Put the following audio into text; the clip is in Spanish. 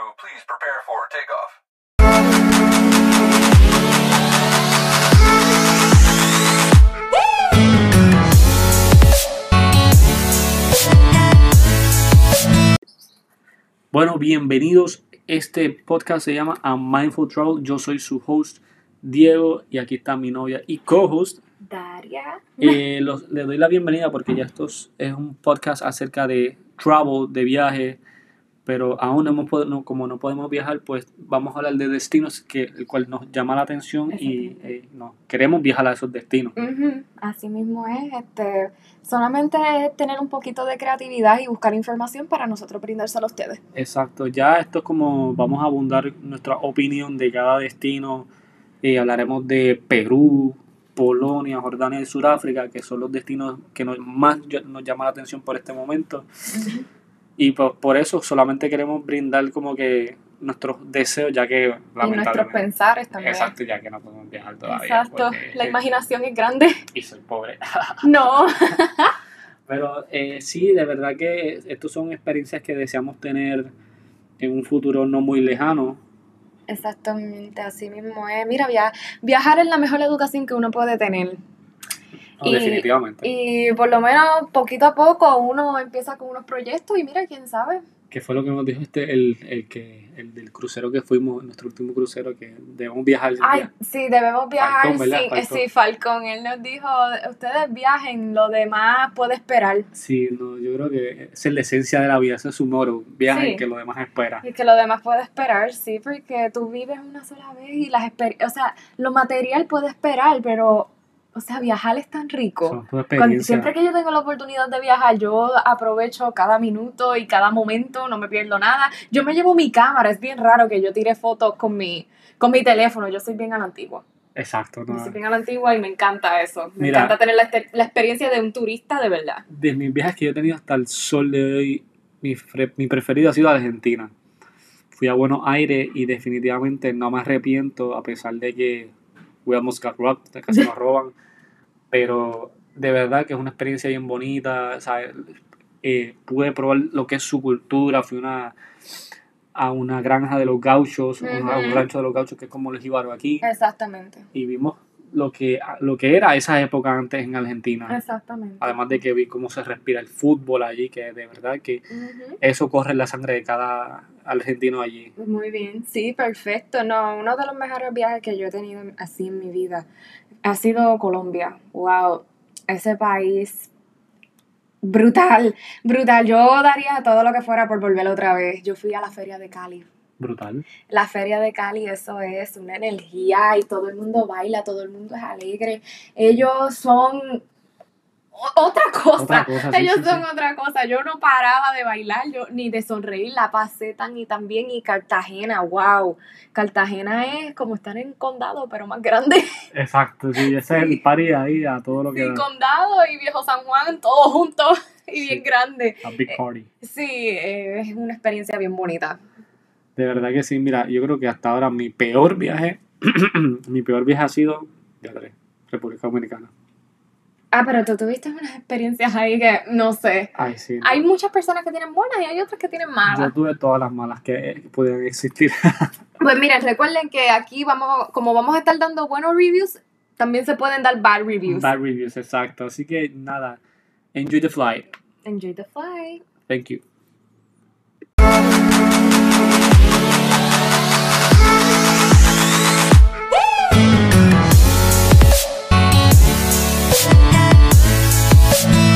crew, please prepare for takeoff. Bueno, bienvenidos. Este podcast se llama A Mindful Travel. Yo soy su host, Diego, y aquí está mi novia y co-host. Daria. Eh, los- les doy la bienvenida porque ya esto es es un podcast acerca de travel, de viaje, pero aún no hemos no- como no podemos viajar, pues vamos a hablar de destinos que el cual nos llama la atención y eh, no, queremos viajar a esos destinos. Así mismo es, este, solamente es tener un poquito de creatividad y buscar información para nosotros brindárselo a ustedes. Exacto, ya esto es como vamos a abundar nuestra opinión de cada destino. Eh, hablaremos de Perú, Polonia, Jordania y Sudáfrica, que son los destinos que nos, más nos llama la atención por este momento. Y pues por eso solamente queremos brindar como que nuestros deseos, ya que Y nuestros lamentablemente... pensares también. Exacto, ya que no podemos viajar todavía. Exacto, porque, la eh, imaginación es grande. Y soy pobre. No. Pero eh, sí, de verdad que estos son experiencias que deseamos tener en un futuro no muy lejano. Exactamente, así mismo es. Mira, via- viajar es la mejor educación que uno puede tener. No, Y- definitivamente. Y por lo menos poquito a poco uno empieza con unos proyectos y mira, quién sabe. que fue lo que nos dijo este, el, el que, el del crucero que fuimos, nuestro último crucero, que debemos viajar. Ay, sí, debemos viajar. Sí, eh, Falcón. sí, Falcón. Él nos dijo, ustedes viajen, lo demás puede esperar. Sí, no, yo creo que es la esencia de la vida, ese es su moro, viajen Sí. que lo demás espera. Y que lo demás puede esperar, sí, porque tú vives una sola vez y las exper- o sea, lo material puede esperar, pero, o sea, viajar es tan rico. Cuando- siempre que yo tengo la oportunidad de viajar, yo aprovecho cada minuto y cada momento, no me pierdo nada. Yo me llevo mi cámara, es bien raro que yo tire fotos con mi, con mi teléfono, yo soy bien a la antigua. Exacto, no. Yo soy bien a la antigua y me encanta eso. Me Mira. encanta tener la, la experiencia de un turista de verdad. De mis viajes que yo he tenido hasta el sol de hoy, mi, mi preferido ha sido Argentina. Fui a Buenos Aires y definitivamente no me arrepiento, a pesar de que we almost got robbed, de casi nos roban. Pero de verdad que es una experiencia bien bonita. ¿sabes? Eh, pude probar lo que es su cultura. Fui una, a una granja de los gauchos, una- a un rancho de los gauchos que es como el jíbaro aquí. Exactamente. Y vimos lo que, lo que era esa época antes en Argentina. Exactamente. Además de que vi cómo se respira el fútbol allí, que de verdad que eso corre en la sangre de cada argentino allí. Muy bien, sí, perfecto. No, uno de los mejores viajes que yo he tenido así en mi vida ha sido Colombia. Wow, ese país brutal, brutal. Yo daría todo lo que fuera por volver otra vez. Yo fui a la feria de Cali. Brutal. La feria de Cali, eso es una energía y todo el mundo baila, todo el mundo es alegre. Ellos son otra cosa. Otra cosa, sí, Ellos sí, son sí. otra cosa. Yo no paraba de bailar yo, ni de sonreír. La pasé tan y tan bien. Y Cartagena, wow. Cartagena es como estar en condado, pero más grande. Exacto, sí, ese es el party ahí a todo lo que Sí, da. condado y Viejo San Juan, todos juntos y bien grande. A big party. Sí, eh, es una experiencia bien bonita. De verdad que sí, mira, yo creo que hasta ahora mi peor viaje, mi peor viaje ha sido, ya República Dominicana. Ah, pero tú tuviste unas experiencias ahí que, no sé. Ay, sí. no. Hay muchas personas que tienen buenas y hay otras que tienen Yo malas. tuve todas las malas que pudieran existir. Pues miren, recuerden que aquí vamos, como vamos a estar dando buenos reviews, también se pueden dar bad reviews. Bad reviews, exacto. Así que nada, enjoy the flight. Enjoy the flight. Thank you.